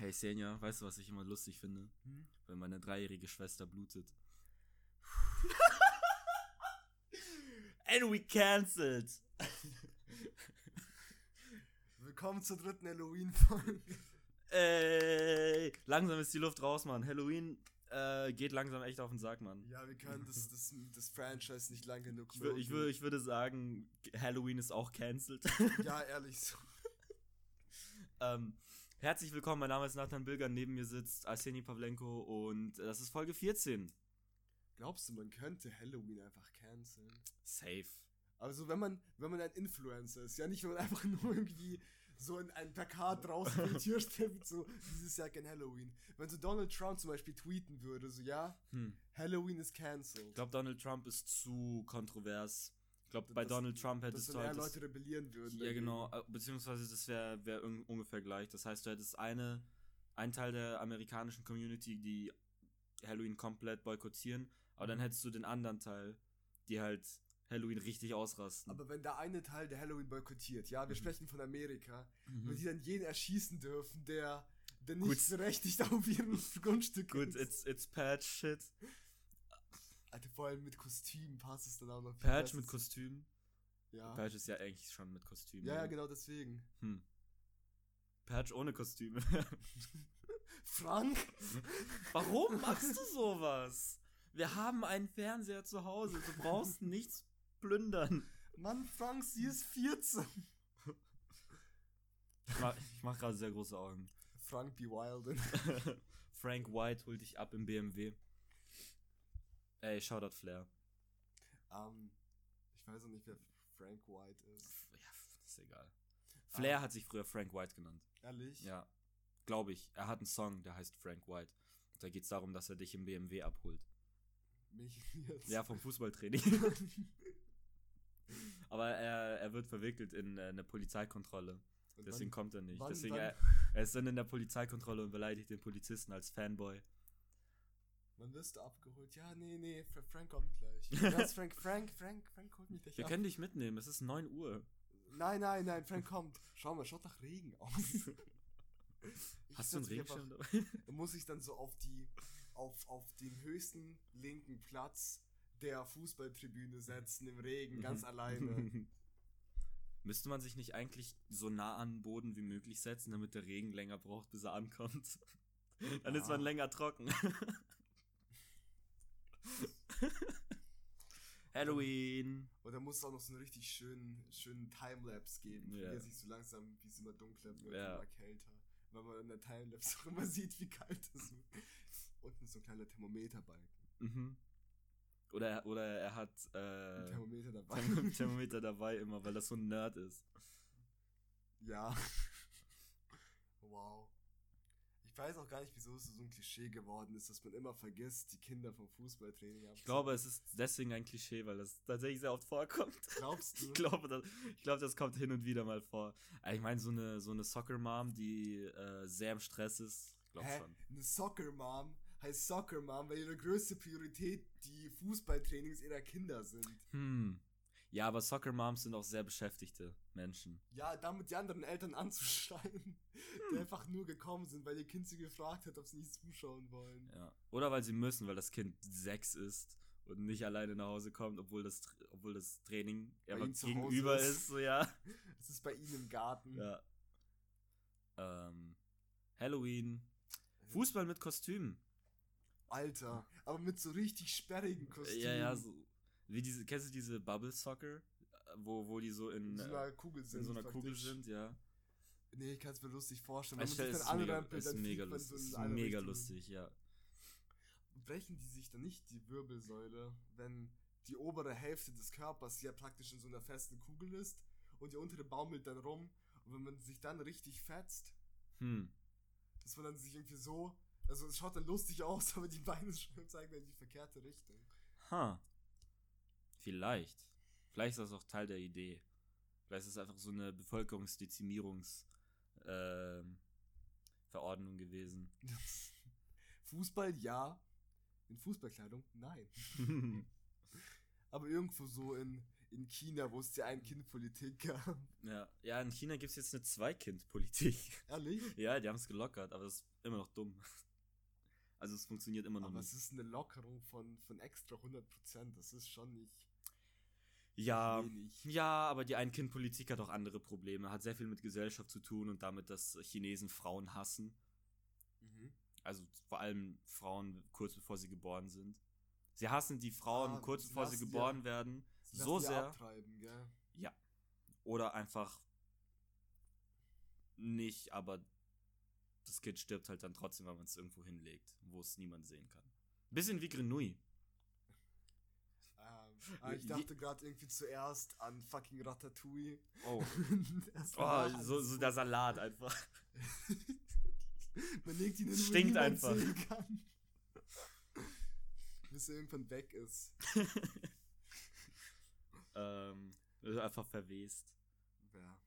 Hey Senja, weißt du, was ich immer lustig finde? Hm? Wenn meine dreijährige Schwester blutet. And we cancelled. Willkommen zur dritten Halloween-Folge. Ey, langsam ist die Luft raus, Mann. Halloween äh, geht langsam echt auf den Sack, Mann. Ja, wir können das, das, das Franchise nicht lang genug Ich, wür, ich, wür, ich würde sagen, Halloween ist auch cancelled. Ja, ehrlich so. ähm, herzlich willkommen, mein Name ist Nathan Bilger, neben mir sitzt Arseni Pavlenko und das ist Folge 14. Glaubst du, man könnte Halloween einfach canceln? Safe. Also wenn man, wenn man ein Influencer ist, ja nicht, wenn man einfach nur irgendwie so in ein Plakat draußen vor die Tür steht, mit so, dieses Jahr kein Halloween. Wenn so Donald Trump zum Beispiel tweeten würde, so, ja, Hm. Halloween ist cancelled. Ich glaube, Donald Trump ist zu kontrovers. Ich glaube, bei Das- Donald Trump dass hättest du halt. das- Leute rebellieren würden. Ja, dagegen. genau. äh, Beziehungsweise das wäre wär un- ungefähr gleich. Das heißt, du hättest eine, einen Teil der amerikanischen Community, die Halloween komplett boykottieren, aber Mhm. dann hättest du den anderen Teil, die halt Halloween richtig ausrasten. Aber wenn der eine Teil der Halloween boykottiert, ja, wir Mhm. sprechen von Amerika, Mhm. und die dann jeden erschießen dürfen, der, der nicht Gut. berechtigt auf ihrem Grundstück Gut, ist. it's, it's Patch Shit. Alter, vor allem mit Kostüm passt es dann auch noch. Patch mit Kostüm. Ja. Patch ist ja eigentlich schon mit Kostüm. ja, ja, ne? genau deswegen. Hm. Patch ohne Kostüme. Frank? Warum machst du sowas? Wir haben einen Fernseher zu Hause. Du brauchst nichts plündern. Mann, Frank, sie ist 14. Ich mach, ich mach gerade sehr große Augen. Frank B. Wilden. Frank White holt dich ab im BMW. Ey, Shoutout Flair. Ähm, ich weiß auch nicht, wer Frank White ist. Ja, ist egal. Flair hat sich früher Frank White genannt. Ehrlich? Ja, glaube ich. Er hat einen Song, der heißt Frank White. Da geht es darum, dass er dich im BMW abholt. Mich jetzt. Ja, vom Fußballtraining. Aber er, er wird verwickelt in äh, eine Polizeikontrolle. Und Deswegen wann- kommt er nicht. wann- Deswegen wann- er, er ist dann in der Polizeikontrolle und beleidigt den Polizisten als Fanboy. Wann wirst du abgeholt? Ja, nee, nee, Fra- Frank kommt gleich. Ja, ist Frank, Frank, Frank, Frank holt mich gleich Wir ab. können dich mitnehmen, es ist 9 Uhr. Nein, nein, nein, Frank kommt. Schau mal, schaut nach Regen aus. Ich Hast du einen Regenschirm dabei? Da muss ich dann so auf die, auf, auf den höchsten linken Platz der Fußballtribüne setzen im Regen, ganz alleine. Müsste man sich nicht eigentlich so nah an den Boden wie möglich setzen, damit der Regen länger braucht, bis er ankommt? Dann ist man Ja. länger trocken. Halloween. Und da muss es auch noch so einen richtig schönen, schönen Timelapse geben, wie Ja. er sich so langsam, wie es immer dunkler wird, Ja. immer kälter. Weil man in der Timelapse auch immer sieht, wie kalt es wird. Unten ist so ein kleiner Thermometerbalken. Mhm. Oder, er- oder er hat Ein äh, Thermometer dabei. Therm Thermometer dabei immer, weil das so ein Nerd ist. Ja. wow. Ich weiß auch gar nicht, wieso es so ein Klischee geworden ist, dass man immer vergisst, die Kinder vom Fußballtraining Ich glaube, es ist deswegen ein Klischee, weil das tatsächlich sehr oft vorkommt. Glaubst du? Ich glaube, das, ich glaube, das kommt hin und wieder mal vor. Aber Ich meine, so eine, so eine Soccer-Mom, die äh, sehr im Stress ist, glaube Hä? schon. Eine Soccer Mom heißt Soccer Mom, weil ihre größte Priorität die Fußballtrainings ihrer Kinder sind. Hm. Ja, aber Soccer-Moms sind auch sehr beschäftigte Menschen. Ja, damit die anderen Eltern anzuschreien, die einfach nur gekommen sind, weil ihr Kind sie gefragt hat, ob sie nicht zuschauen wollen. Ja. Oder weil sie müssen, weil das Kind sechs ist und nicht alleine nach Hause kommt, obwohl das, obwohl das Training gegenüber ist. ist. so ja. Es ist bei ihnen im Garten. ja. Ähm, Halloween. Fußball mit Kostümen. Alter, aber mit so richtig sperrigen Kostümen. Ja, ja, so. Wie diese, kennst du diese Bubble Soccer? Wo, wo die so in, In so äh, einer Kugel sind. in so einer Kugel sind, ja. Nee, ich kann es mir lustig vorstellen. Es Wenn man sich dann mega, anrempelt, ist mega lustig. so ist mega lustig, ja. brechen die sich dann nicht die Wirbelsäule, wenn die obere Hälfte des Körpers ja praktisch in so einer festen Kugel ist und die untere baumelt dann rum und wenn man sich dann richtig fetzt, Hm. dass man dann sich irgendwie so, also es schaut dann lustig aus, aber die Beine schon zeigen dann in die verkehrte Richtung. Ha. Vielleicht. Vielleicht ist das auch Teil der Idee. Vielleicht ist es einfach so eine Bevölkerungsdezimierungs ähm, Verordnung gewesen. Fußball ja, in Fußballkleidung nein. Aber irgendwo so in, in China, wo es die Ein-Kind-Politik gab. Ja, ja in China gibt es jetzt eine Zwei-Kind-Politik. Ehrlich? Ja, die haben es gelockert, aber es ist immer noch dumm. Also es funktioniert immer noch Aber nicht. es ist eine Lockerung von, von extra 100%. Das ist schon nicht Ja, wenig. ja, aber die Ein-Kind-Politik hat auch andere Probleme. Hat sehr viel mit Gesellschaft zu tun und damit, dass Chinesen Frauen hassen. Mhm. Also vor allem Frauen kurz bevor sie geboren sind. Sie hassen die Frauen Ah, kurz bevor sie geboren ja- werden. So sehr. Ja. Oder einfach nicht, aber das Kind stirbt halt dann trotzdem, weil man es irgendwo hinlegt, wo es niemand sehen kann. Bisschen wie Grenouille. Ah, ich dachte gerade irgendwie zuerst an fucking Ratatouille. Oh. Oh, danach so, so der Salat einfach. Man legt ihn in Stinkt niemand einfach. kann. Bis er irgendwann weg ist. ähm, einfach verwest. Ja.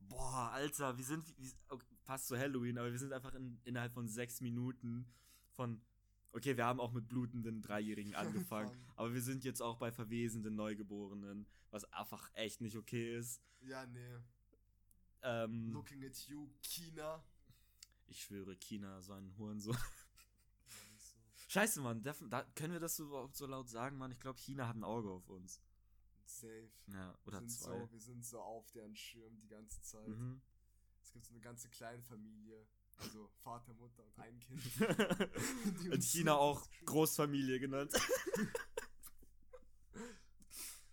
Boah, Alter, wir sind, wir, okay, passt zu Halloween, aber wir sind einfach in, innerhalb von sechs Minuten von, okay, wir haben auch mit blutenden Dreijährigen angefangen, aber wir sind jetzt auch bei verwesenden Neugeborenen, was einfach echt nicht okay ist. Ja, nee. Ähm, Looking at you, China. ich schwöre, China, so ein Hurensohn. So. Scheiße, Mann, darf, da, können wir das so, überhaupt so laut sagen, Mann? Ich glaube, China hat ein Auge auf uns. Safe. Ja, oder wir sind zwei. So, wir sind so auf deren Schirm die ganze Zeit. Mhm. Es gibt so eine ganze Kleinfamilie. Also Vater, Mutter und ein Kind. In China auch. Großfamilie genannt.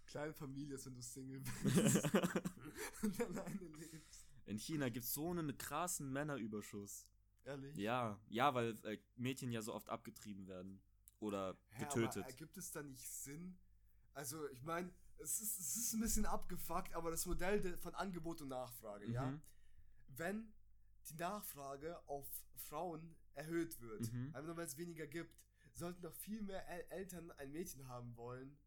Kleinfamilie ist, wenn du Single bist und alleine lebst. In China gibt es so einen krassen Männerüberschuss. Ehrlich? Ja, ja, weil äh, Mädchen ja so oft abgetrieben werden. Oder Hä, getötet. Aber ergibt es da nicht Sinn? Also, ich meine, es ist, es ist ein bisschen abgefuckt, aber das Modell de- von Angebot und Nachfrage, ja? Mhm. Wenn die Nachfrage auf Frauen erhöht wird, Mhm. einfach nur weil es weniger gibt, sollten doch viel mehr El Eltern ein Mädchen haben wollen,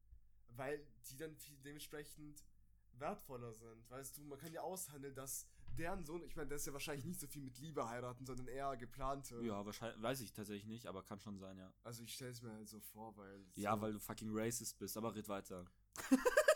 weil die dann viel dementsprechend wertvoller sind. Weißt du, man kann ja aushandeln, dass deren Sohn, ich meine, der ist ja wahrscheinlich nicht so viel mit Liebe heiraten, sondern eher geplante. Ja, wahrscheinlich, weiß ich tatsächlich nicht, aber kann schon sein, ja. Also ich stelle es mir halt so vor, weil. Ja, so, weil du fucking racist bist, aber red weiter.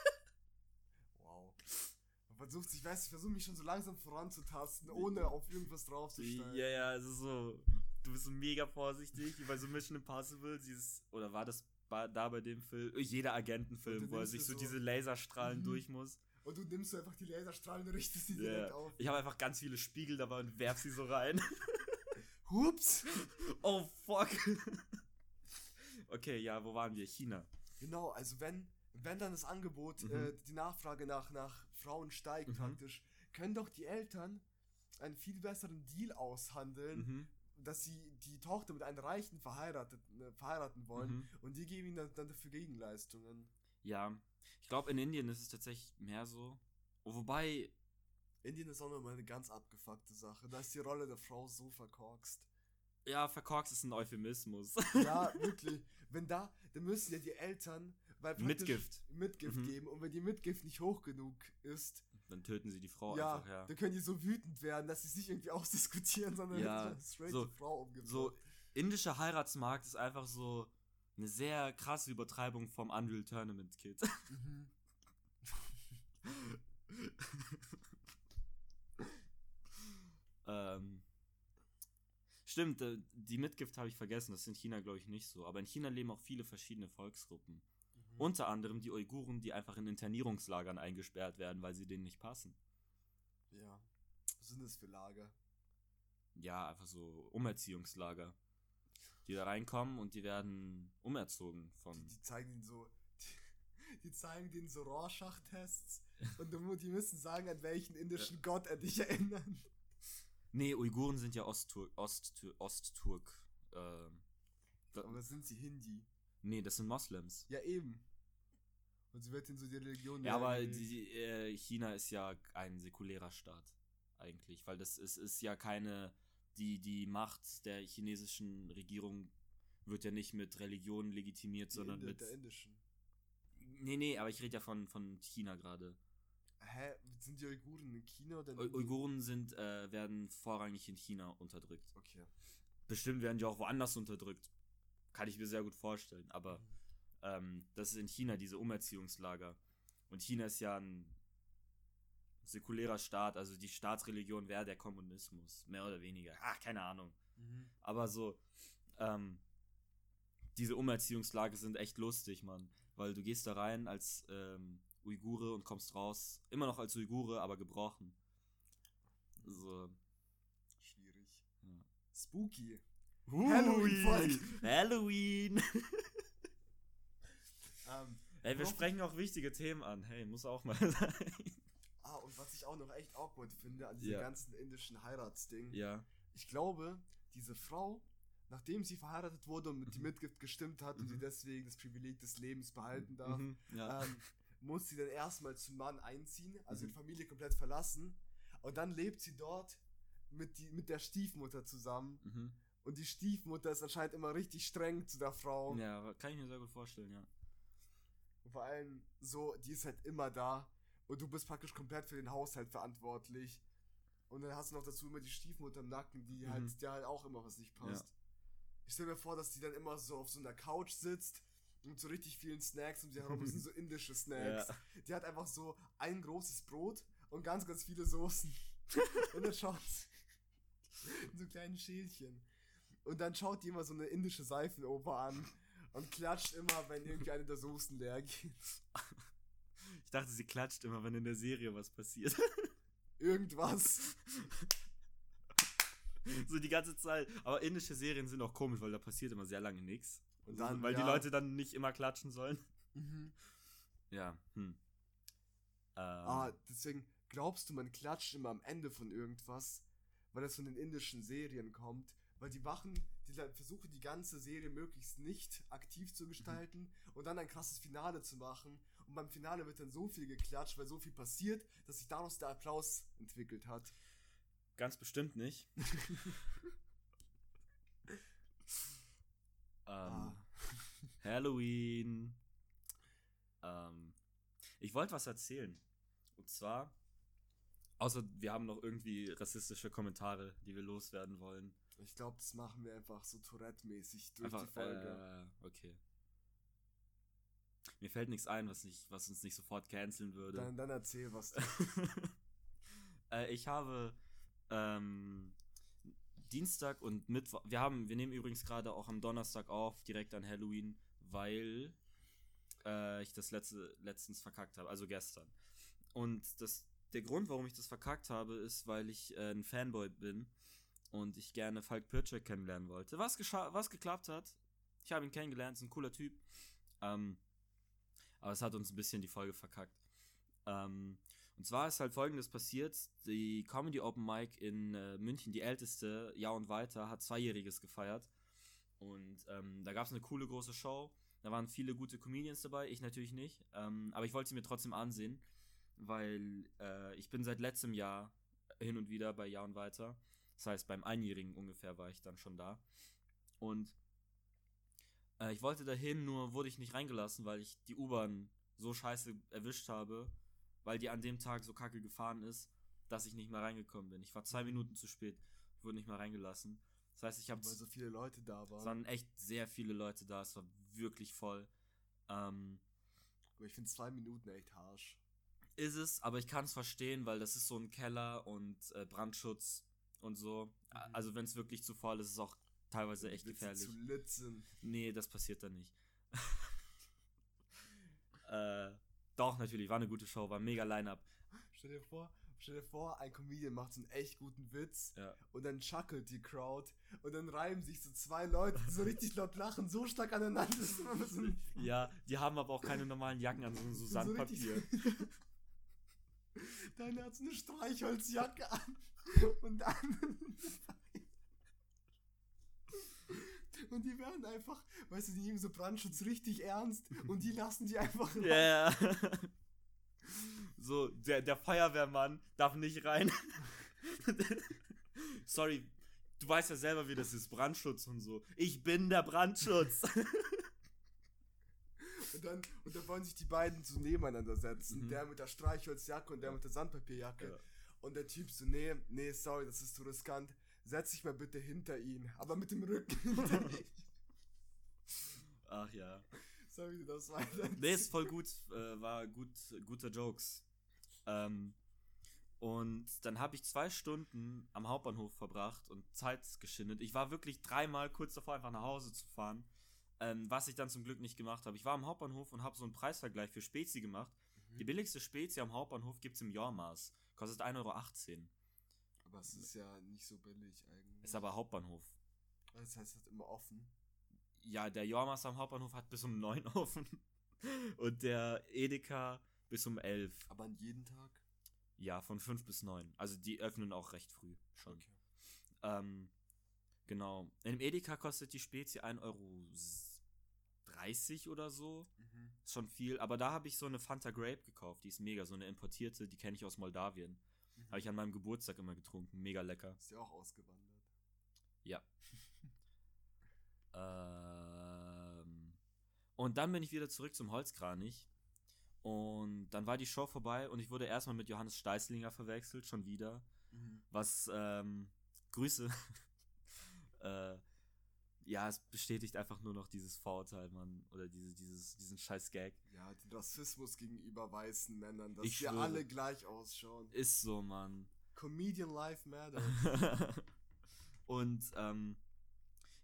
Versucht sich, weiß ich versuche mich schon so langsam voranzutasten, ohne auf irgendwas draufzusteigen. Ja, ja, es ist so, du bist so mega vorsichtig, wie bei so Mission Impossible, dieses, oder war das da bei dem Film, jeder Und Agentenfilm, wo er sich so so- diese Laserstrahlen Mhm. durch muss. Und du nimmst so einfach die Laserstrahlen und richtest die direkt auf. Ich habe einfach ganz viele Spiegel dabei und werf sie so rein. Hups! oh, fuck. okay, ja, wo waren wir? China. Genau, also wenn, wenn dann das Angebot, Mhm. äh, die Nachfrage nach, nach Frauen steigt Mhm. praktisch, können doch die Eltern einen viel besseren Deal aushandeln, Mhm. dass sie die Tochter mit einem Reichen verheiratet, äh, verheiraten wollen Mhm. und die geben ihnen dann, dann dafür Gegenleistungen. Ja, ich glaube, in Indien ist es tatsächlich mehr so. Oh, wobei, Indien ist auch nochmal eine ganz abgefuckte Sache. Da ist die Rolle der Frau so verkorkst. ja, verkorkst ist ein Euphemismus. Ja, wirklich. Wenn da, dann müssen ja die Eltern weil Mitgift. Mitgift Mhm. geben. Und wenn die Mitgift nicht hoch genug ist, Dann töten sie die Frau ja, einfach, ja. dann können die so wütend werden, dass sie es nicht irgendwie ausdiskutieren, sondern Ja, straight so- die Frau umgebracht. So, indischer Heiratsmarkt ist einfach so eine sehr krasse Übertreibung vom Unreal Tournament Kit. Mhm. ähm, stimmt, äh, die Mitgift habe ich vergessen, das ist in China, glaube ich, nicht so. Aber in China leben auch viele verschiedene Volksgruppen. Mhm. Unter anderem die Uiguren, die einfach in Internierungslagern eingesperrt werden, weil sie denen nicht passen. Ja. Was sind das für Lager? Ja, einfach so Umerziehungslager. Die da reinkommen und die werden umerzogen Die, von. die zeigen ihnen so. Die, die zeigen denen so Rorschach-Tests und die müssen sagen, an welchen indischen Gott er dich erinnern. Nee, Uiguren sind ja Ostturk. Osttur Ostturk. Ähm, da, Aber sind sie Hindi? Nee, das sind Moslems. Ja, eben. Und sie wird in so die Religion. Ja, aber die, äh, China ist ja ein säkulärer Staat. Eigentlich. Weil das ist, ist ja keine. Die, die Macht der chinesischen Regierung wird ja nicht mit Religion legitimiert, Die sondern Inde- mit. der indischen. Nee, nee, aber ich rede ja von, von China gerade. Hä? Sind die Uiguren in China oder in U-? Uiguren sind, äh, werden vorrangig in China unterdrückt. Okay. Bestimmt werden die auch woanders unterdrückt. Kann ich mir sehr gut vorstellen. Aber Mhm. ähm, das ist in China, diese Umerziehungslager. Und China ist ja ein säkulärer Staat, also die Staatsreligion wäre der Kommunismus, mehr oder weniger. Ach, keine Ahnung. Mhm. Aber so, ähm, diese Umerziehungslage sind echt lustig, Mann. Weil du gehst da rein als ähm, Uigure und kommst raus, immer noch als Uigure, aber gebrochen. So. Schwierig. Ja. Spooky. Hui. Halloween-Folge. Halloween. Ähm, Ey, wir sprechen auch wichtige Themen an. Hey, muss auch mal sein. ah, und was ich auch noch echt awkward finde an diesem Ja. ganzen indischen Heiratsding. ja. Ich glaube, diese Frau, nachdem sie verheiratet wurde und mit die Mhm. Mitgift gestimmt hat und sie Mhm. deswegen das Privileg des Lebens behalten darf, Mhm, ja. ähm, muss sie dann erstmal zum Mann einziehen, also Mhm. die Familie komplett verlassen. Und dann lebt sie dort mit, die, mit der Stiefmutter zusammen. Und die Stiefmutter ist anscheinend immer richtig streng zu der Frau. Ja, kann ich mir sehr gut vorstellen, ja. Und vor allem so, die ist halt immer da. Und du bist praktisch komplett für den Haushalt verantwortlich. Und dann hast du noch dazu immer die Stiefmutter im Nacken, die Mhm. halt, der halt auch immer was nicht passt. Ich stell mir vor, dass die dann immer so auf so einer Couch sitzt und so richtig vielen Snacks um sie herum. Das sind so indische Snacks. Ja. Die hat einfach so ein großes Brot und ganz, ganz viele Soßen. und dann schaut sie in so kleinen Schälchen. Und dann schaut die immer so eine indische Seifenoper an und klatscht immer, wenn irgendwie eine der Soßen leer geht. Ich dachte, sie klatscht immer, wenn in der Serie was passiert. Irgendwas. so die ganze Zeit. Aber indische Serien sind auch komisch, weil da passiert immer sehr lange nichts. Und dann, weil die ja. Leute dann nicht immer klatschen sollen. Mhm. Ja, hm. Ähm, Ah, deswegen glaubst du, man klatscht immer am Ende von irgendwas, weil das von den indischen Serien kommt, weil die machen, die versuchen die ganze Serie möglichst nicht aktiv zu gestalten und dann ein krasses Finale zu machen. Und beim Finale wird dann so viel geklatscht, weil so viel passiert, dass sich daraus der Applaus entwickelt hat. Ganz bestimmt nicht. ähm, Ah. Halloween. Ähm, ich wollte was erzählen. Und zwar, außer wir haben noch irgendwie rassistische Kommentare, die wir loswerden wollen. Ich glaube, das machen wir einfach so Tourette-mäßig durch Einfach, die Folge. Äh, okay. Mir fällt nichts ein, was, nicht, was uns nicht sofort canceln würde. dann, dann erzähl was. Äh, ich habe ähm, Dienstag und Mittwoch. Wir haben, wir nehmen übrigens gerade auch am Donnerstag auf, direkt an Halloween, weil äh, ich das letzte, letztens verkackt habe, also gestern. Und das, der Grund, warum ich das verkackt habe, ist, weil ich äh, ein Fanboy bin und ich gerne Falk Pircek kennenlernen wollte. Was, was geklappt hat. Ich habe ihn kennengelernt, ist ein cooler Typ. Ähm, aber es hat uns ein bisschen die Folge verkackt. Ähm, und zwar ist halt folgendes passiert: Die Comedy Open Mic in äh, München, die älteste, Jahr und weiter, hat Zweijähriges gefeiert. Und ähm, da gab es eine coole große Show. Da waren viele gute Comedians dabei, ich natürlich nicht. Ähm, aber ich wollte sie mir trotzdem ansehen, weil äh, ich bin seit letztem Jahr hin und wieder bei Jahr und weiter. Das heißt, beim Einjährigen ungefähr war ich dann schon da. Und äh, ich wollte dahin, nur wurde ich nicht reingelassen, weil ich die U-Bahn so scheiße erwischt habe, weil die an dem Tag so kacke gefahren ist, dass ich nicht mehr reingekommen bin. Ich war zwei Minuten zu spät, wurde nicht mehr reingelassen. Das heißt, ich habe Weil so viele Leute da es waren. waren echt sehr viele Leute da, es war wirklich voll. Ähm, Aber ich finde zwei Minuten echt harsch. ist es, aber ich kann es verstehen, weil das ist so ein Keller und äh, Brandschutz und so. Mhm. Also wenn es wirklich zu voll ist, ist es auch teilweise echt Witze gefährlich. zu lit sind. Nee, das passiert dann nicht. äh, doch, natürlich, war eine gute Show, war ein mega Line-Up. Stell dir vor, stell dir vor, ein Comedian macht so einen echt guten Witz Ja. und dann schackelt die Crowd und dann reiben sich so zwei Leute, die so richtig laut lachen, so stark aneinander. so, ja, die haben aber auch keine normalen Jacken an, sondern so so Sandpapier. richtig- Deine hat eine Streichholzjacke an und dann. Und die werden einfach, weißt du, die nehmen so Brandschutz richtig ernst und die lassen die einfach rein. Ja. so, der, der Feuerwehrmann darf nicht rein. Sorry, du weißt ja selber, wie das ist, Brandschutz und so. Ich bin der Brandschutz. Und dann, und dann wollen sich die beiden so nebeneinander setzen. Mhm. Der mit der Streichholzjacke und der mit der Sandpapierjacke. Ja. Und der Typ so, nee, nee, sorry, das ist zu riskant. Setz dich mal bitte hinter ihn. Aber mit dem Rücken hinter ihn. Ach ja. Sorry, du das weiter. Nee, ist voll gut, äh, war gut, guter Jokes. Ähm, und dann habe ich zwei Stunden am Hauptbahnhof verbracht und Zeit geschindet. Ich war wirklich dreimal kurz davor, einfach nach Hause zu fahren. Ähm, was ich dann zum Glück nicht gemacht habe. Ich war am Hauptbahnhof und habe so einen Preisvergleich für Spezi gemacht. Mhm. Die billigste Spezi am Hauptbahnhof gibt es im Jormaß. Kostet 1,18 Euro. Aber es ist ja nicht so billig eigentlich. Ist aber Hauptbahnhof. Das heißt, es hat immer offen. Ja, der Jormaß am Hauptbahnhof hat bis um 9 offen. Und der Edeka bis um 11. Aber an jeden Tag? Ja, von 5 bis 9. Also die öffnen auch recht früh schon. Okay. Ähm, genau. Im Edeka kostet die Spezi 1,30 Euro oder so. Mhm. Ist schon viel. Aber da habe ich so eine Fanta Grape gekauft. Die ist mega. So eine importierte. Die kenne ich aus Moldawien. Mhm. Habe ich an meinem Geburtstag immer getrunken. Mega lecker. Ist ja auch ausgewandert. Ja. ähm, und dann bin ich wieder zurück zum Holzkranich. Und dann war die Show vorbei und ich wurde erstmal mit Johannes Steißlinger verwechselt, schon wieder. Mhm. Was, ähm, Grüße. äh, ja, es bestätigt einfach nur noch dieses Vorurteil, Mann. Oder diese, dieses, diesen scheiß Gag. Ja, den Rassismus gegenüber weißen Männern, dass Ich wir schwöre. alle gleich ausschauen. Ist so, Mann. Comedian Life Matter. und ähm,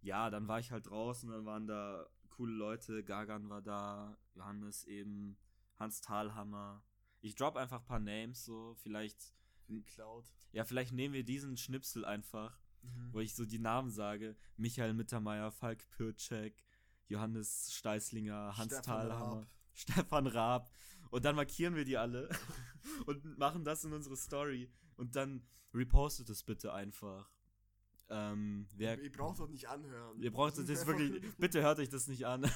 ja, dann war ich halt draußen, dann waren da coole Leute, Gagan war da, Johannes eben, Hans Thalhammer. Ich drop einfach ein paar Names so, vielleicht, Für die Cloud. ja, vielleicht nehmen wir diesen Schnipsel einfach, Mhm. wo ich so die Namen sage. Michael Mittermeier, Falk Pircek, Johannes Steißlinger, Hans Stefan Thalhammer, Raab. Stefan Raab. Und dann markieren wir die alle und machen das in unsere Story. Und dann repostet es bitte einfach. Ähm, wer, Ihr braucht doch nicht anhören. ihr braucht das wirklich, bitte hört euch das nicht an.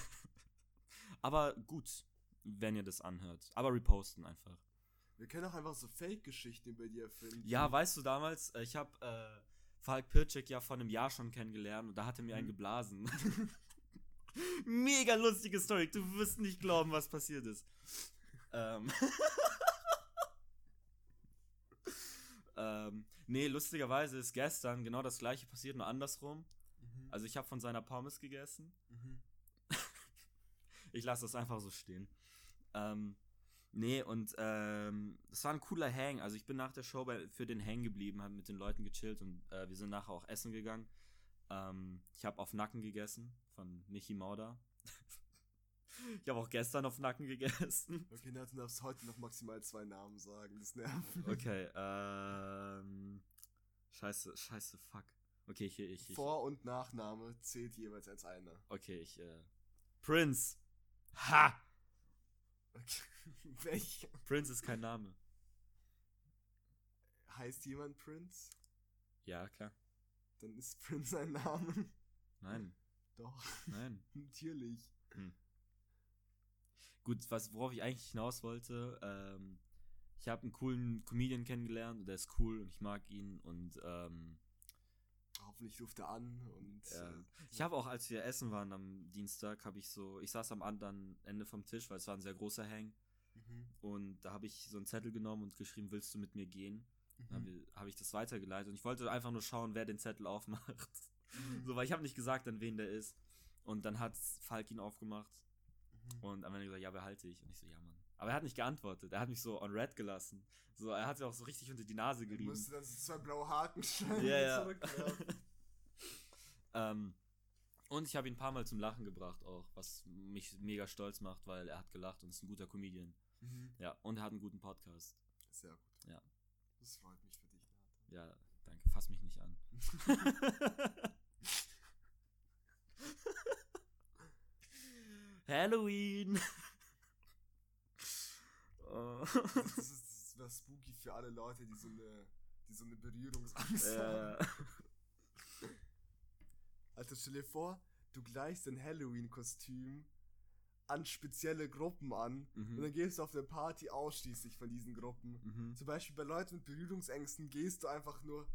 Aber gut, wenn ihr das anhört. Aber reposten einfach. Wir können auch einfach so Fake-Geschichten über die erfinden. Ja, weißt du, damals, äh, ich habe äh, Falk Pircek ja vor einem Jahr schon kennengelernt und da hat er mir einen Mhm. geblasen. Mega lustige Story. Du wirst nicht glauben, was passiert ist. ähm. ähm, nee, lustigerweise ist gestern genau das gleiche passiert, nur andersrum. Mhm. Also ich habe von seiner Pommes gegessen. Mhm. Ich lasse das einfach so stehen. Ähm, nee, und ähm, es war ein cooler Hang. Also ich bin nach der Show bei, für den Hang geblieben, habe mit den Leuten gechillt und äh, wir sind nachher auch essen gegangen. Ähm, ich habe auf Nacken gegessen von Michi Mauder. ich habe auch gestern auf Nacken gegessen. Okay, Nathan darfst heute noch maximal zwei Namen sagen. Das nervt. mich. Okay, ähm. Scheiße, scheiße, fuck. Okay, ich, ich, ich Vor- und Nachname zählt jeweils als einer. Okay, ich, äh. Prince! Ha! Okay. Welcher? Prince ist kein Name. Heißt jemand Prince? Ja, klar. Dann ist Prince ein Name. Nein, Doch, nein. natürlich. Gut, was, worauf ich eigentlich hinaus wollte, ähm, ich habe einen coolen Comedian kennengelernt und der ist cool und ich mag ihn und ähm, Hoffentlich ruft er an und. Ja. äh, ich habe auch, als wir essen waren am Dienstag, habe ich so, ich saß am anderen Ende vom Tisch, weil es war ein sehr großer Hang Mhm. und da habe ich so einen Zettel genommen und geschrieben, willst du mit mir gehen? Dann Mhm. habe hab ich das weitergeleitet und ich wollte einfach nur schauen, wer den Zettel aufmacht. Mhm. So, weil ich habe nicht gesagt, an wen der ist. Und dann hat Falk ihn aufgemacht Mhm. und am Ende gesagt, ja, behalte ich. Und ich so, ja, Mann. Aber er hat nicht geantwortet. Er hat mich so on red gelassen. So, er hat sich auch so richtig unter die Nase Ich gerieben. musste dann so zwei blaue Haken schreiben Ja, und ja. zurückwerfen. ähm, und ich habe ihn ein paar Mal zum Lachen gebracht auch, was mich mega stolz macht, weil er hat gelacht und ist ein guter Comedian. Mhm. Ja, und er hat einen guten Podcast. Sehr gut. Ja. Das freut mich für dich, Nathan. Ja, danke. Fass mich nicht an. Halloween! Das ist, das was spooky für alle Leute, die so eine, die so eine Berührungsangst haben. äh, Alter, stell dir vor, du gleichst dein Halloween-Kostüm an spezielle Gruppen an Mhm. und dann gehst du auf eine Party ausschließlich von diesen Gruppen. mhm. Zum Beispiel bei Leuten mit Berührungsängsten gehst du einfach nur,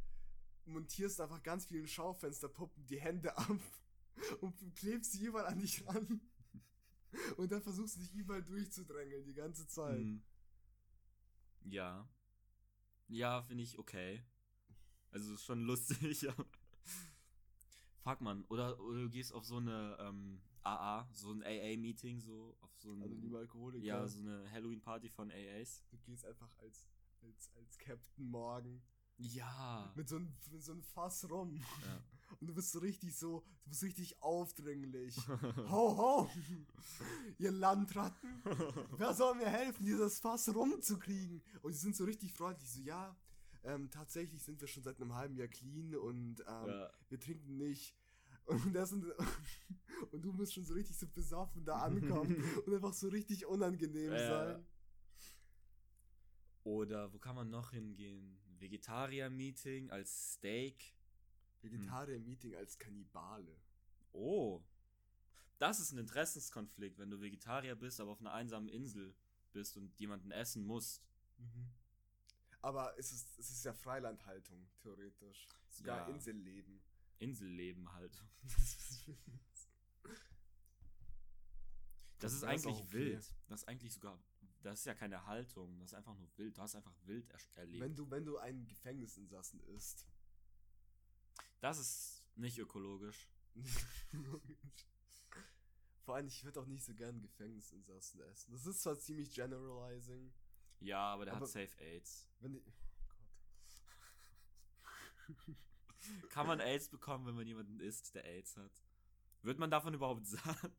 montierst einfach ganz vielen Schaufensterpuppen die Hände ab und klebst sie überall an dich ran. Und dann versuchst du dich überall durchzudrängeln die ganze Zeit. Mhm. Ja. Ja, finde ich okay. Also ist schon lustig, aber. Fuck man. Oder, oder du gehst auf so eine ähm, AA, so ein AA-Meeting, so auf so ein. Anonyme Alkoholiker. Ja, so eine Halloween-Party von AAs. Du gehst einfach als, als, als Captain Morgan Ja. mit so einem mit so einem Fass rum. ja. Und du bist so richtig so, du bist richtig aufdringlich. ho, ho! Ihr Landratten! Wer soll mir helfen, dieses Fass rumzukriegen? Und die sind so richtig freundlich, so, ja, ähm, tatsächlich sind wir schon seit einem halben Jahr clean und ähm, ja. wir trinken nicht. Und, das sind, und du musst schon so richtig so besoffen da ankommen und einfach so richtig unangenehm ja. sein. Oder wo kann man noch hingehen? Vegetarier-Meeting als Steak. Vegetarier-Meeting als Kannibale. Oh. Das ist ein Interessenskonflikt, wenn du Vegetarier bist, aber auf einer einsamen Insel bist und jemanden essen musst. Mhm. Aber es ist, es ist ja Freilandhaltung, theoretisch. Sogar Ja. Inselleben. Inselleben halt. Das ist wär's eigentlich okay. wild. Das ist eigentlich sogar. Das ist ja keine Haltung. Das ist einfach nur wild. Du hast einfach wild er erlebt. Wenn du, wenn du einen Gefängnisinsassen isst. Das ist nicht ökologisch. Vor allem, ich würde auch nicht so gern Gefängnisinsassen essen. Das ist zwar ziemlich generalizing. Ja, aber der Aber- hat Safe AIDS. Wenn die, oh Gott. Kann man AIDS bekommen, wenn man jemanden isst, der AIDS hat? Wird man davon überhaupt satt?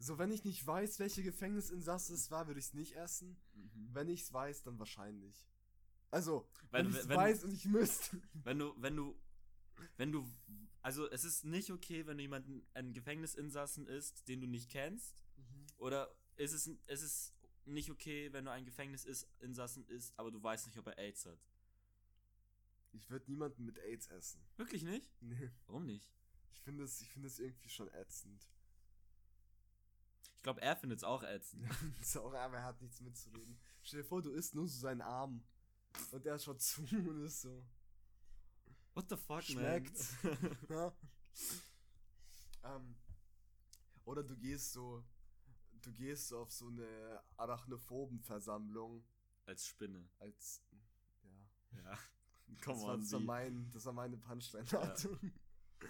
So, wenn ich nicht weiß, welche Gefängnisinsasse es war, würde ich es nicht essen. Mhm. Wenn ich es weiß, dann wahrscheinlich. Also, Wenn- wenn, ich weiß und ich müsste. Wenn du, wenn du, wenn du, also es ist nicht okay, wenn du jemanden, einen Gefängnisinsassen isst, den du nicht kennst. Oder ist es, ist es nicht okay, wenn du einen Gefängnisinsassen isst, aber du weißt nicht, ob er AIDS hat? Ich würde niemanden mit AIDS essen. Wirklich nicht? Nee. Warum nicht? Ich finde es ich find es irgendwie schon ätzend. Ich glaube, er findet es auch ätzend. Sorry, aber er hat nichts mitzureden. Stell dir vor, du isst nur so seinen Arm. Und der schaut zu und ist so. What the fuck, Schmeckt's? man? Ja. ähm, oder du gehst so. Du gehst so auf so eine Arachnophoben-Versammlung Als Spinne. als. Ja. Ja. Das Come war, on, das, war mein, das war meine Punchline-Datum.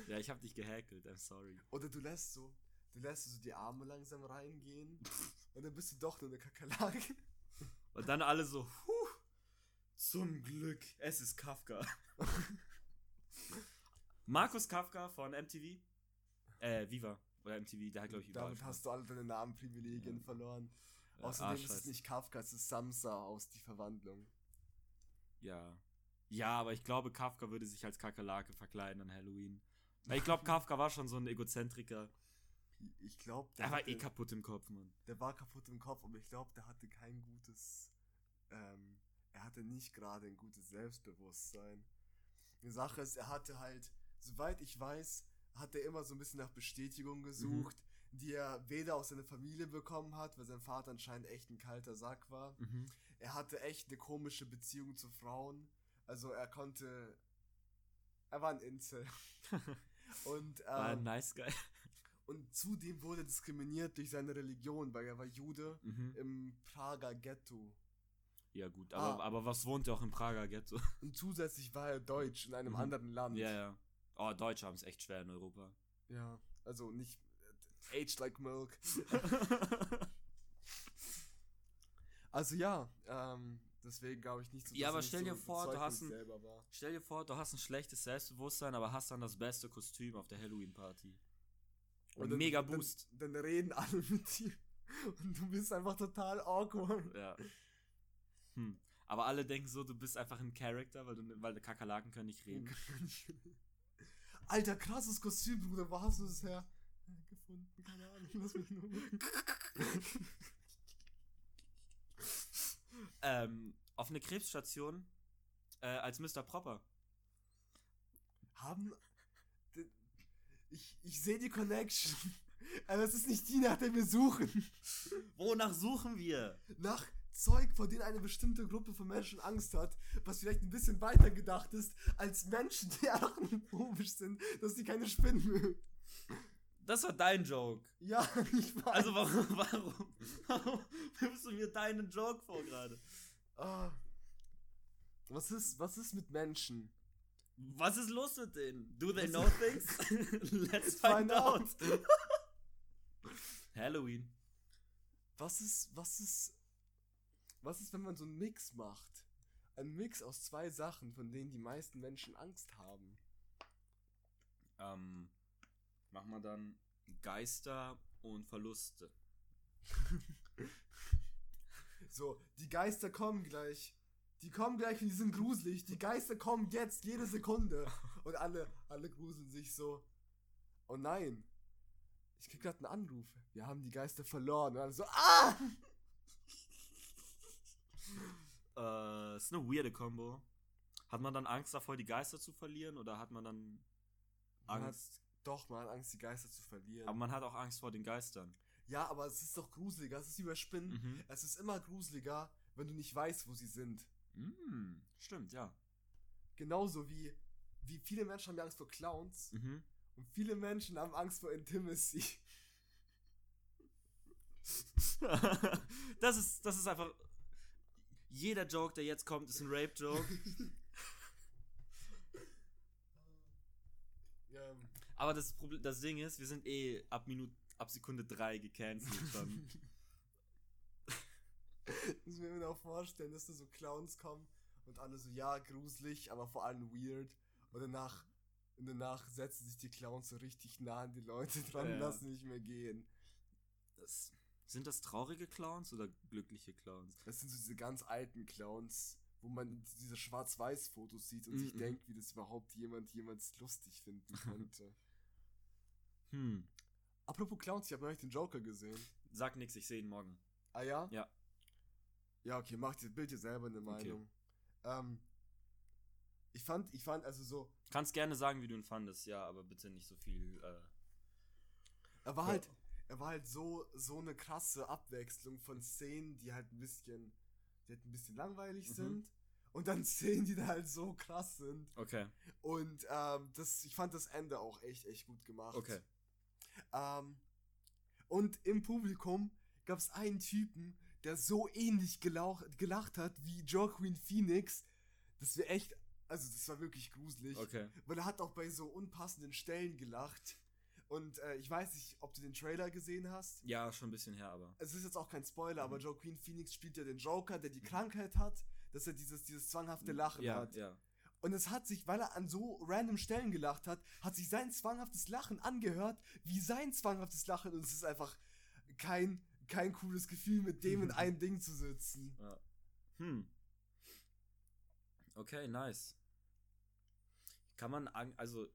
Ja, ich hab dich gehackelt, I'm sorry. Oder du lässt so. Du lässt so die Arme langsam reingehen. und dann bist du doch nur eine Kakerlake. Und dann alle so, huh, zum Glück, es ist Kafka. Markus Kafka von MTV. Äh, Viva. Oder MTV, der hat, glaube ich, überall Damit hast du alle deine Namenprivilegien Ja. verloren. Äh, Außerdem ist es nicht Kafka, es ist Samsa aus Die Verwandlung. Ja. Ja, aber ich glaube, Kafka würde sich als Kakerlake verkleiden an Halloween. Weil ich glaube, Kafka war schon so ein Egozentriker. Ich glaube, Er war eh kaputt im Kopf, Mann. der war kaputt im Kopf, aber ich glaube, der hatte kein gutes, ähm, er hatte nicht gerade ein gutes Selbstbewusstsein. Die Sache ist, er hatte halt, soweit ich weiß, hat er immer so ein bisschen nach Bestätigung gesucht, die er weder aus seiner Familie bekommen hat, weil sein Vater anscheinend echt ein kalter Sack war. Mhm. Er hatte echt eine komische Beziehung zu Frauen. Also er konnte, er war ein Insel. Und, War ein ähm, nice guy. und zudem wurde er diskriminiert durch seine Religion, weil er war Jude Mhm. im Prager Ghetto. Ja, gut. Aber, Ah. aber was wohnt er auch im Prager Ghetto? Und zusätzlich war er Deutsch in einem Mhm. anderen Land. ja, ja. Oh, Deutsche haben es echt schwer in Europa. Ja, also nicht äh, aged like milk. Also ja, ähm, deswegen glaube ich nicht so, Ja, aber er stell dir so vor, du hast ein-. Stell dir vor, du hast ein schlechtes Selbstbewusstsein, aber hast dann das beste Kostüm auf der Halloween-Party. Und dann- mega dann- Boost. Dann, reden alle mit dir und du bist einfach total awkward. Ja. Hm. Aber alle denken so, du bist einfach ein Charakter, weil, du, weil Kakerlaken können nicht reden. Alter, krasses Kostüm, Bruder, wo hast du es her? Gefunden, keine Ahnung, lass mich nur ähm, auf eine Krebsstation äh, als Mr. Proper. Haben. Ich, ich sehe die Connection. Aber es ist nicht die, nach der wir suchen. Wonach suchen wir? Nach Zeug, vor denen eine bestimmte Gruppe von Menschen Angst hat, was vielleicht ein bisschen weiter gedacht ist, als Menschen, die arachnophobisch sind, dass die keine Spinnen mögen. Das war dein Joke. Ja, ich weiß. Also warum, warum, warum nimmst du mir deinen Joke vor gerade? Ah. Was ist, was ist mit Menschen, Was ist los mit denen? Do they Was- know things? Let's find out. Halloween. Was ist, was ist, was ist, wenn man so einen Mix macht? Ein Mix aus zwei Sachen, von denen die meisten Menschen Angst haben. Ähm, machen wir dann Geister und Verluste. So, die Geister kommen gleich. Die kommen gleich und die sind gruselig. Die Geister kommen jetzt, jede Sekunde. Und alle, alle gruseln sich so. Oh nein. Ich krieg gerade einen Anruf. Wir haben die Geister verloren. Und alle so, ah! Äh, ist eine weirde Combo. Hat man dann Angst davor, die Geister zu verlieren oder hat man dann Man hat, Angst? doch, man hat Angst, die Geister zu verlieren. Aber man hat auch Angst vor den Geistern. ja, aber es ist doch gruseliger. Es ist wie bei Spinnen. Mhm. Es ist immer gruseliger, wenn du nicht weißt, wo sie sind. Mm, stimmt, ja. Genauso wie, wie viele Menschen haben ja Angst vor Clowns Mhm. und viele Menschen haben Angst vor Intimacy. das ist, das ist einfach. Jeder Joke, der jetzt kommt, ist ein Rape-Joke. ja, Aber das, Problem, das Ding ist, wir sind eh ab Minute, ab Sekunde 3 gecancelt schon. Ich muss mir auch vorstellen, dass da so Clowns kommen und alle so, ja, gruselig, aber vor allem weird. Und danach, und danach setzen sich die Clowns so richtig nah an die Leute dran und Ja. lassen nicht mehr gehen. Das, sind das traurige Clowns oder glückliche Clowns? Das sind so diese ganz alten Clowns, wo man diese Schwarz-Weiß-Fotos sieht und sich Mhm. denkt, wie das überhaupt jemand jemals lustig finden könnte. Hm. Apropos Clowns, ich habe neulich den Joker gesehen. Sag nix, ich sehe ihn morgen. Ah ja? Ja. Ja, okay, mach dir, bild dir selber eine Meinung. Ähm, ich fand, ich fand also so, Kannst gerne sagen, wie du ihn fandest, ja, aber bitte nicht so viel. Äh, er war halt, er war halt so, so eine krasse Abwechslung von Szenen, die halt ein bisschen, die halt ein bisschen langweilig Mhm. sind. Und dann Szenen, die da halt so krass sind. okay, Und ähm, das, ich fand das Ende auch echt, echt gut gemacht. okay. Ähm, und im Publikum gab es einen Typen, der so ähnlich gelauch, gelacht hat wie Joaquin Phoenix. Das wäre echt, also das war wirklich gruselig. Okay. Weil er hat auch bei so unpassenden Stellen gelacht. Und äh, ich weiß nicht, ob du den Trailer gesehen hast. Ja, schon ein bisschen her, aber. Es ist jetzt auch kein Spoiler, Mhm. aber Joaquin Phoenix spielt ja den Joker, der die Krankheit hat, dass er dieses, dieses zwanghafte Lachen ja, hat. ja. Und es hat sich, weil er an so random Stellen gelacht hat, hat sich sein zwanghaftes Lachen angehört, wie sein zwanghaftes Lachen. Und es ist einfach kein, kein cooles Gefühl, mit dem in ein Ding zu sitzen. ja. Hm. Okay, nice. Kann man, also,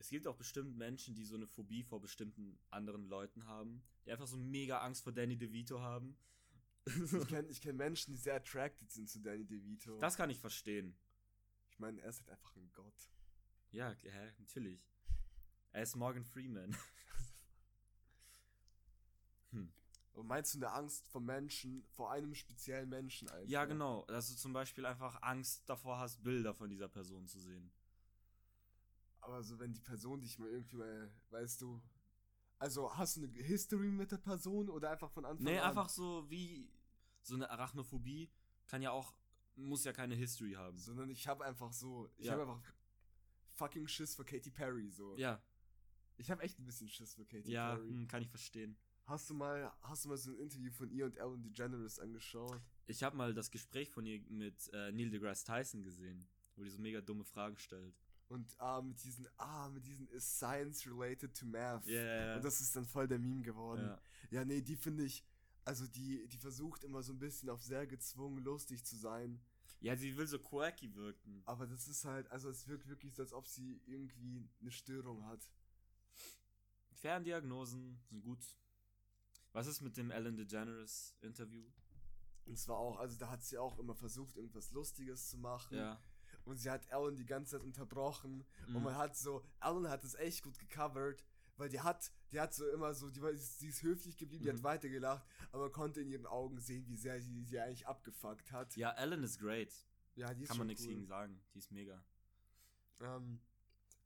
es gibt auch bestimmt Menschen, die so eine Phobie vor bestimmten anderen Leuten haben, die einfach so mega Angst vor Danny DeVito haben. Ich kenne kenn Menschen, die sehr attracted sind zu Danny DeVito. Das kann ich verstehen. ich meine, er ist halt einfach ein Gott. Ja, hä, natürlich. Er ist Morgan Freeman. hm. Und meinst du eine Angst vor Menschen, vor einem speziellen Menschen einfach? Ja, genau. Dass du zum Beispiel einfach Angst davor hast, Bilder von dieser Person zu sehen. Aber so, wenn die Person dich mal irgendwie mal, weißt du, also hast du eine History mit der Person oder einfach von Anfang Nee, an? einfach so wie so eine Arachnophobie kann ja auch, muss ja keine History haben. Sondern ich habe einfach so, ich Ja. habe einfach fucking Schiss vor Katy Perry so. Ja, Ich habe echt ein bisschen Schiss vor Katy ja, Perry. hm, kann ich verstehen. Hast du mal, hast du mal so ein Interview von ihr und Ellen DeGeneres angeschaut? Ich habe mal das Gespräch von ihr mit äh, Neil deGrasse Tyson gesehen, wo die so mega dumme Fragen stellt. Und ah, mit diesen, ah, mit diesen is science related to math. Ja, ja, ja. Und das ist dann voll der Meme geworden. ja. Ja, nee, die finde ich, also die, die versucht immer so ein bisschen auf sehr gezwungen lustig zu sein. ja, sie will so quirky wirken. Aber das ist halt, also es wirkt wirklich so, als ob sie irgendwie eine Störung hat. Ferndiagnosen sind gut. Was ist mit dem Ellen DeGeneres Interview? Und zwar auch, also da hat sie auch immer versucht, irgendwas Lustiges zu machen. Ja. Und sie hat Ellen die ganze Zeit unterbrochen. Und Mhm. man hat so, Ellen hat es echt gut gecovert, weil die hat, die hat so immer so, die, war, sie ist höflich geblieben, die Mhm. hat weitergelacht, aber man konnte in ihren Augen sehen, wie sehr sie sie eigentlich abgefuckt hat. Ja, Ellen ist great. Ja, die ist Kann man nichts cool. gegen sagen. Die ist mega. Ähm,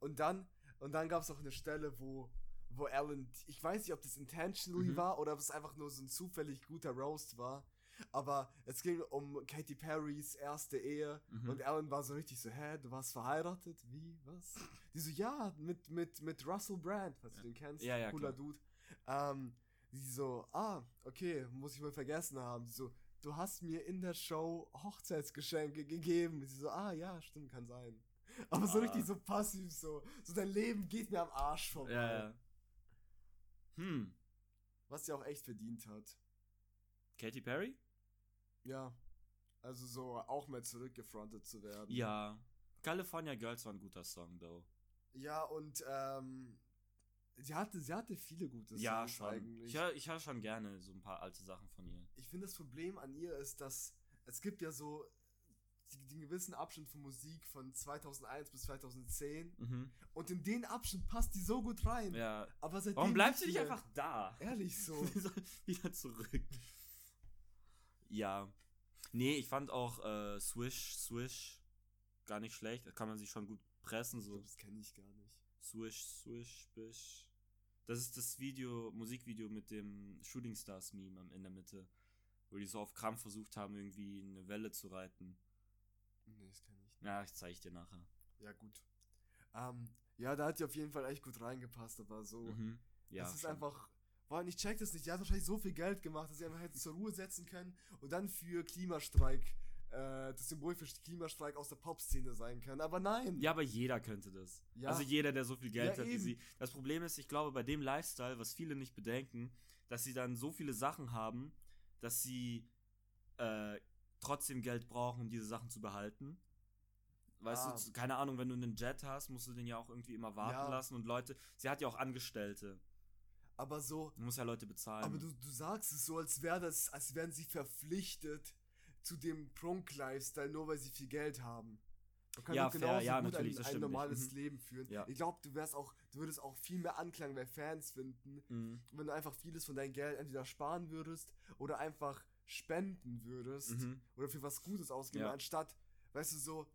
und dann, und dann gab es auch eine Stelle, wo, wo Alan, ich weiß nicht, ob das intentionally Mhm. war oder ob es einfach nur so ein zufällig guter Roast war, Aber es ging um Katy Perrys erste Ehe Mhm. und Ellen war so richtig so, hä, du warst verheiratet? Wie? Was? Die so, ja, mit, mit, mit Russell Brand, falls du den kennst. Ja, ja, Cooler klar. Dude. Ähm, die so, ah, okay, muss ich wohl vergessen haben. Die so, du hast mir in der Show Hochzeitsgeschenke gegeben. Sie so, ah, ja, stimmt, kann sein. Aber so Ah. richtig so passiv, so, so dein Leben geht mir am Arsch vorbei. Ja, ja. Hm. Was sie auch echt verdient hat. Katy Perry? Ja. Also so auch mal zurückgefrontet zu werden. Ja. California Girls war ein guter Song, though. Ja, und ähm, sie hatte, sie hatte viele gute Ja, Songs schon. eigentlich. Ich höre ich hör schon gerne so ein paar alte Sachen von ihr. ich finde, das Problem an ihr ist, dass es gibt ja so den gewissen Abschnitt von Musik von 2001 bis 2010 Mhm. und in den Abschnitt passt die so gut rein. Ja. Aber seitdem Warum bleibst du nicht einfach da? Ehrlich so. Wieder zurück. Ja. Nee, ich fand auch äh, Swish, Swish gar nicht schlecht. Da kann man sich schon gut pressen. Ich So. glaub, das kenne ich gar nicht. Swish, Swish, Bish. Das ist das Video, Musikvideo mit dem Shooting Stars Meme am- in der Mitte. Wo die so auf Krampf versucht haben, irgendwie eine Welle zu reiten. Nee, das kenne ich nicht. Ja, ich zeig dir nachher. Ja, gut. Ähm, ja, da hat die auf jeden Fall echt gut reingepasst, aber so. Mhm. Ja, das ist schon. einfach. Vor allem, ich check das nicht. Die hat wahrscheinlich so viel Geld gemacht, dass sie einfach hätten zur Ruhe setzen können und dann für Klimastreik, äh, das Symbol für Klimastreik aus der Popszene sein können. Aber nein. Ja, aber jeder könnte das. Ja. Also jeder, der so viel Geld Ja, hat wie eben. sie. Das Problem ist, ich glaube, bei dem Lifestyle, was viele nicht bedenken, dass sie dann so viele Sachen haben, dass sie äh, trotzdem Geld brauchen, um diese Sachen zu behalten. Weißt Ah. du, keine Ahnung, wenn du einen Jet hast, musst du den ja auch irgendwie immer warten Ja. lassen und Leute, sie hat ja auch Angestellte. Aber so. Du musst ja Leute bezahlen. Aber du, du sagst es so, als wäre das, als wären sie verpflichtet zu dem Prunk-Lifestyle, nur weil sie viel Geld haben. Man kann Ja, fair, genauso ja, gut natürlich, ein, ein stimmt nicht. normales Mhm. Leben führen. Ja. Ich glaube, du wärst auch, du würdest auch viel mehr Anklang bei Fans finden, Mhm. wenn du einfach vieles von deinem Geld entweder sparen würdest oder einfach spenden würdest Mhm. oder für was Gutes ausgeben, Ja. anstatt, weißt du, so,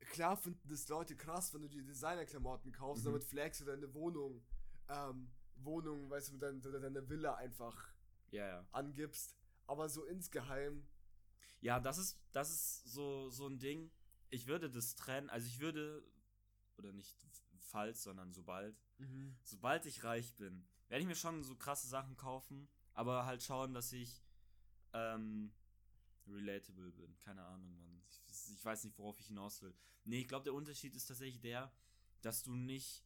klar finden das Leute krass, wenn du dir Designerklamotten kaufst, Mhm. damit flagst du deine Wohnung, ähm, Wohnung, weißt du, dein, oder deine Villa einfach Ja, ja. angibst, aber so insgeheim, Ja, das ist, das ist so, so ein Ding. Ich würde das trennen, also ich würde, oder nicht falls, sondern sobald, sobald ich reich bin, werde ich mir schon so krasse Sachen kaufen, aber halt schauen, dass ich ähm, relatable bin. Keine Ahnung, Mann. Ich, ich weiß nicht, worauf ich hinaus will. Nee, ich glaube, der Unterschied ist tatsächlich der, dass du nicht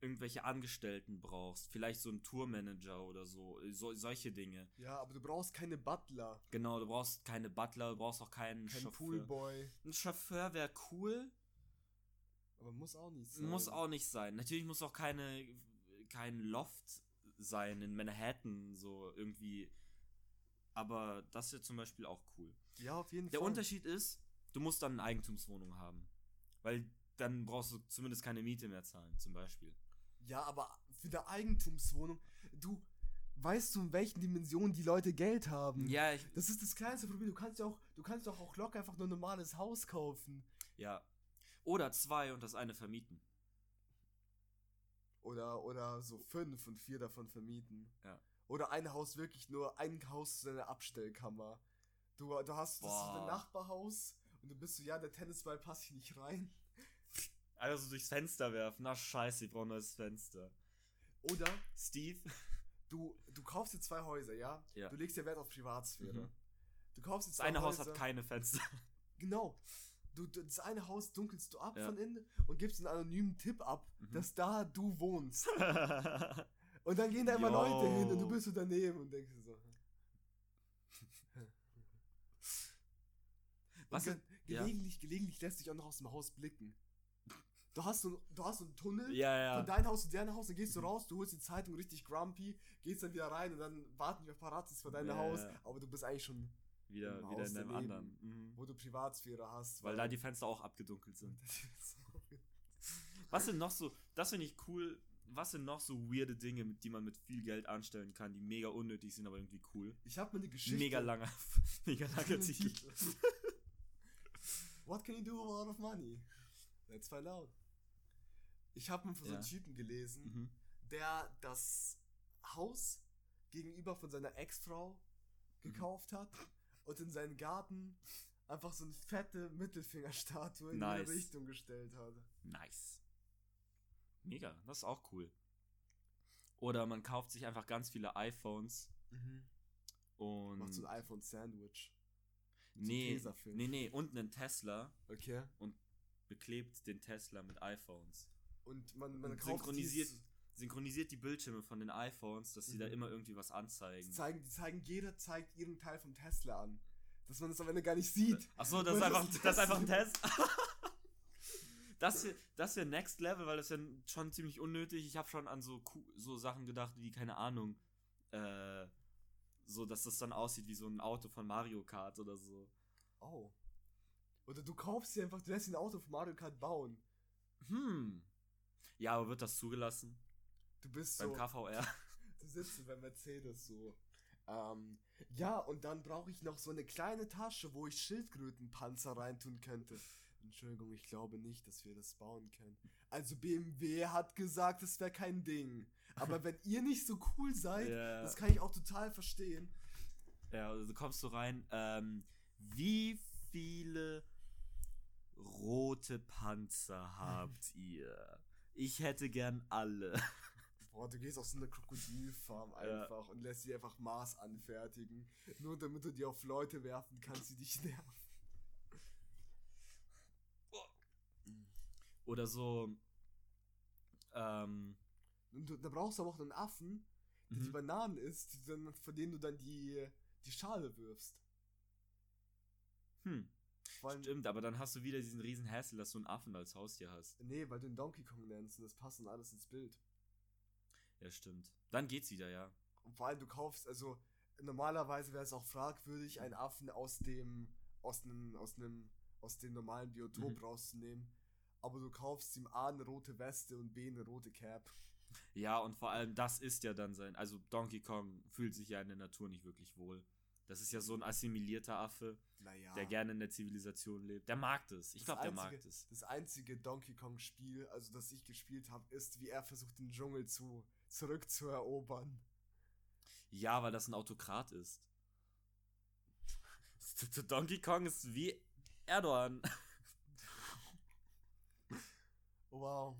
irgendwelche Angestellten brauchst. Vielleicht so einen Tourmanager oder so. so solche Dinge. ja, aber du brauchst keine Butler, Genau, du brauchst keine Butler, du brauchst auch keinen kein Chauffeur. Poolboy, Ein Chauffeur wäre cool, aber muss auch nicht sein. muss auch nicht sein. Natürlich muss auch keine kein Loft sein in Manhattan so irgendwie. Aber das wäre zum Beispiel auch cool. Ja, auf jeden Der Fall. Unterschied ist, du musst dann eine Eigentumswohnung haben, weil dann brauchst du zumindest keine Miete mehr zahlen, zum Beispiel. Ja, aber für eine Eigentumswohnung, du weißt du, in welchen Dimensionen die Leute Geld haben. Ja, ich, Das ist das kleinste Problem. Du kannst ja auch, du kannst doch auch locker einfach nur ein normales Haus kaufen. ja. Oder zwei und das eine vermieten. Oder, oder so fünf und vier davon vermieten. Ja. Oder ein Haus wirklich nur, ein Haus zu einer Abstellkammer. Du, du hast das ist ein. Nachbarhaus und du bist so, ja, der Tennisball passt hier nicht rein. Also durchs Fenster werfen. Na scheiße, ich brauche ein neues Fenster. Oder Steve? du, du kaufst dir zwei Häuser, ja? Ja. Du legst dir Wert auf Privatsphäre. Mhm. Du kaufst dir Das zwei eine Haus Häuser. hat keine Fenster. Genau. Du, das eine Haus dunkelst du ab Ja. von innen und gibst einen anonymen Tipp ab, Mhm. dass da du wohnst. Und dann gehen da immer Yo. Leute hin und du bist so daneben und denkst dir so. Was ge ja. gelegentlich, gelegentlich lässt sich auch noch aus dem Haus blicken. Du hast so, du hast so einen Tunnel ja, ja. von deinem Haus zu deren Haus, dann gehst du raus, du holst die Zeitung richtig grumpy, gehst dann wieder rein und dann warten die Paparazzis vor deinem Ja, Haus, aber du bist eigentlich schon, wieder, wieder Haus in einem daneben. anderen. Mhm. wo du Privatsphäre hast. Weil da die Fenster auch abgedunkelt sind. Was sind noch so, das finde ich cool, was sind noch so weirde Dinge, mit die man mit viel Geld anstellen kann, die mega unnötig sind, aber irgendwie cool? Ich habe mir eine Geschichte. Mega langer, mega langer Titel. What can you do with a lot of money? Let's find out. Ich habe mir von so einem Typen gelesen, Mhm. der das Haus gegenüber von seiner Ex-Frau gekauft hat und in seinen Garten einfach so eine fette Mittelfingerstatue in Nice. die Richtung gestellt hat. Nice. Mega, das ist auch cool. Oder man kauft sich einfach ganz viele iPhones und. Macht so ein iPhone-Sandwich. nee, nee, nee, und einen Tesla Okay. beklebt den Tesla mit iPhones. Und man, man Und kauft synchronisiert, dieses- synchronisiert die Bildschirme von den iPhones, dass sie da Mhm. immer irgendwie was Die anzeigen. zeigen, die zeigen, jeder zeigt ihren Teil vom Tesla an. Dass man es am Ende gar nicht sieht. Achso, das ist einfach, das das ist einfach ein Tesla- Test. Das wäre das wär Next Level, weil das wäre schon ziemlich unnötig. Ich habe schon an so, so Sachen gedacht, wie, keine Ahnung, äh, so, dass das dann aussieht wie so ein Auto von Mario Kart oder so. Oh. Oder du kaufst dir einfach, du lässt dir ein Auto von Mario Kart bauen. Hm. Ja, aber wird das zugelassen? Du bist Beim so. KVR? Du sitzt bei Mercedes so. Ähm, ja, und dann brauche ich noch so eine kleine Tasche, wo ich Schildkrötenpanzer reintun könnte. Entschuldigung, ich glaube nicht, dass wir das bauen können. Also BMW hat gesagt, es wäre kein Ding. Aber wenn ihr nicht so cool seid, Ja. das kann ich auch total verstehen. Ja, also du kommst so rein. Ähm, wie viele rote Panzer habt ihr? Ich hätte gern alle. Boah, du gehst auf so eine Krokodilfarm Ja. einfach und lässt sie einfach Maß anfertigen. Nur damit du die auf Leute werfen kannst, die dich nerven. Oder so. Ähm, Und du, da brauchst du aber auch einen Affen, der die mhm. Bananen isst, die dann, von denen du dann die, die Schale wirfst. hm, allem, stimmt, aber dann hast du wieder diesen riesen Hassel, dass du einen Affen als Haustier hast. Nee, weil du den Donkey Kong nennst und das passt dann alles ins Bild. Ja, stimmt. Dann geht's wieder, ja. Und vor allem, du kaufst, also normalerweise wäre es auch fragwürdig, einen Affen aus dem, aus einem, aus einem, aus dem normalen Biotop Mhm. rauszunehmen. Aber du kaufst ihm A eine rote Weste und B eine rote Cap. Ja, und vor allem, das ist ja dann sein. Also, Donkey Kong fühlt sich ja in der Natur nicht wirklich wohl. Das ist ja so ein assimilierter Affe, Naja. der gerne in der Zivilisation lebt. Der mag das. Ich glaube, der mag das. Das einzige Donkey Kong Spiel, also das ich gespielt habe, ist, wie er versucht, den Dschungel zu zurückzuerobern. Ja, weil das ein Autokrat ist. Donkey Kong ist wie Erdogan. Wow.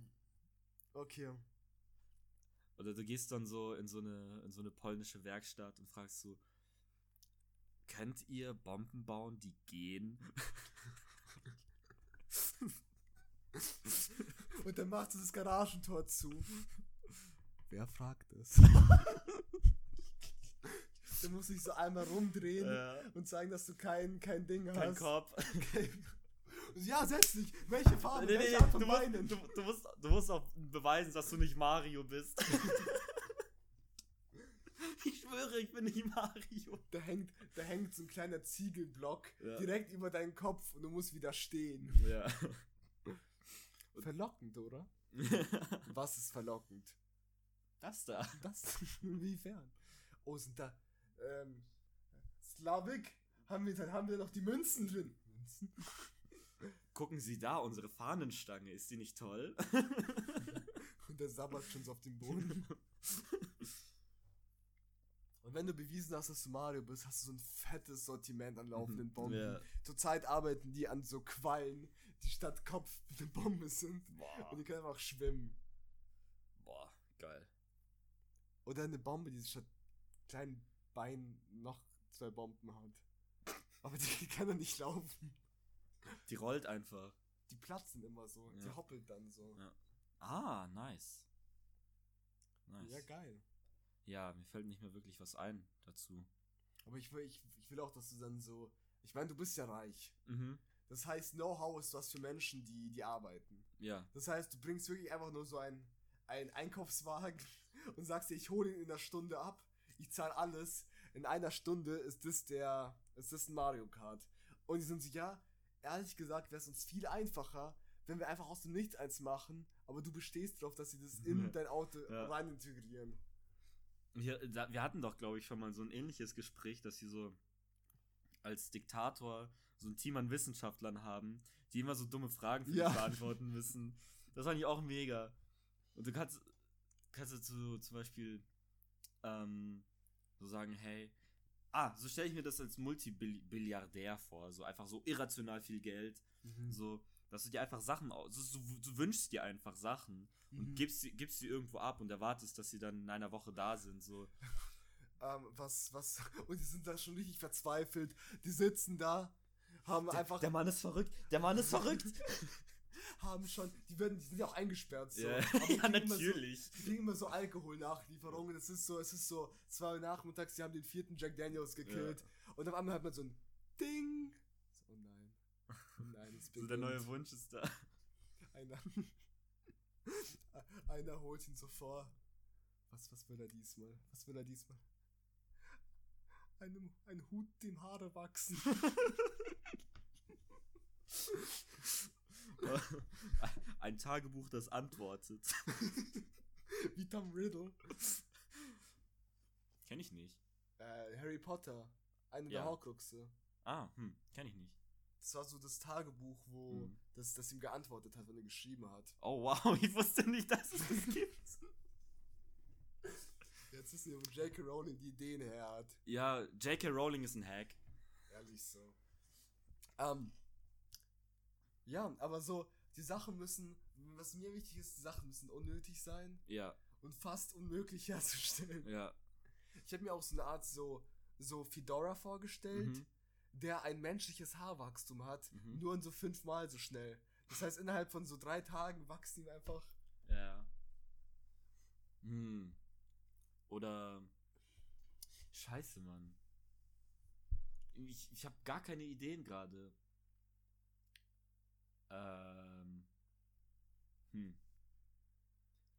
Okay. Oder du gehst dann so in so eine, in so eine polnische Werkstatt und fragst so, könnt ihr Bomben bauen, die gehen? Und dann machst du das Garagentor zu. Wer fragt es? dann musst du dich so einmal rumdrehen Äh, und sagen, dass du kein, kein Ding kein hast. Korb. Ja, setz dich. Welche Farbe? Nee, nee, Welche nee, Art von du, musst, du, du, musst, du musst auch beweisen, dass du nicht Mario bist. ich schwöre, ich bin nicht Mario. Da hängt, da hängt so ein kleiner Ziegelblock Ja. direkt über deinen Kopf und du musst wieder stehen. Ja. Verlockend, oder? Was ist verlockend? das da. Das? Inwiefern? Oh, sind da. Ähm. Slavik? Haben wir, dann haben wir noch die Münzen drin. Münzen? Gucken Sie da, unsere Fahnenstange. Ist die nicht toll? Und der sabbert schon so auf dem Boden. Und wenn du bewiesen hast, dass du Mario bist, hast du so ein fettes Sortiment an laufenden Bomben. Ja. Zurzeit arbeiten die an so Quallen, die statt Kopf eine Bombe sind. Boah. Und die können einfach schwimmen. Boah, geil. Oder eine Bombe, die statt kleinen Beinen noch zwei Bomben hat. Aber die kann dann nicht laufen. Die rollt einfach. Die platzen immer so. Die Ja. hoppelt dann so. Ja. Ah, nice. Nice. Ja, geil. Ja, mir fällt nicht mehr wirklich was ein dazu. Aber ich will, ich, ich will auch, dass du dann so. Ich meine, du bist ja reich. Mhm. Das heißt, Know-how ist was für Menschen, die, die arbeiten. Ja. Das heißt, du bringst wirklich einfach nur so einen, einen Einkaufswagen und sagst dir, ich hole ihn in einer Stunde ab. Ich zahle alles. In einer Stunde ist das der, ist das ein Mario Kart. Und die sind so, ja, ehrlich gesagt wäre es uns viel einfacher, wenn wir einfach aus dem Nichts eins machen, aber du bestehst darauf, dass sie das in dein Auto Ja. rein integrieren. Wir, wir hatten doch, glaube ich, schon mal so ein ähnliches Gespräch, dass sie so als Diktator so ein Team an Wissenschaftlern haben, die immer so dumme Fragen für Ja. dich beantworten müssen. Das fand ich auch mega. Und du kannst, kannst du so zum Beispiel ähm, so sagen, hey, Ah, so stelle ich mir das als Multibilliardär vor. So einfach so irrational viel Geld. Mhm. So, dass du dir einfach Sachen aus. So, du, du wünschst dir einfach Sachen und Mhm. gibst sie, gibst sie irgendwo ab und erwartest, dass sie dann in einer Woche da sind. So. Ähm, was, was, und die sind da schon richtig verzweifelt. Die sitzen da, haben einfach, Mann ist verrückt. Der Mann ist verrückt. haben schon, die werden, die sind ja auch eingesperrt so. die ja kriegen immer natürlich. So, die kriegen immer so Alkoholnachlieferungen. Es ist so, es ist so zwei Uhr nachmittags, die haben den vierten Jack Daniels gekillt. Und auf einmal hört man so ein Ding. So, oh nein. Oh nein, es So, der neue Wunsch ist da. Einer, einer holt ihn so vor. Was, was will er diesmal? Was will er diesmal? Einem, ein Hut, dem Haare wachsen. Ein Tagebuch, das antwortet. Wie Tom Riddle. Kenn ich nicht. Äh, Harry Potter. Eine Ja. der Horcruxe. Ah, hm, kenn ich nicht. Das war so das Tagebuch, wo Mhm. das, das ihm geantwortet hat, wenn er geschrieben hat. Oh wow, ich wusste nicht, dass es das gibt. Jetzt wissen wir, wo J.K. Rowling die Ideen her hat. Ja, J.K. Rowling ist ein Hack. Ehrlich so. Ähm, ja, aber so, die Sachen müssen, was mir wichtig ist, die Sachen müssen unnötig sein Ja, und fast unmöglich herzustellen. ja. Ich habe mir auch so eine Art so, so Fedora vorgestellt, Mhm. Der ein menschliches Haarwachstum hat, Mhm. nur in so fünfmal so schnell. Das heißt, innerhalb von so drei Tagen wachsen ihm einfach. Ja. Hm. Oder. Scheiße, Mann. Ich, ich habe gar keine Ideen gerade. Ähm. Hm.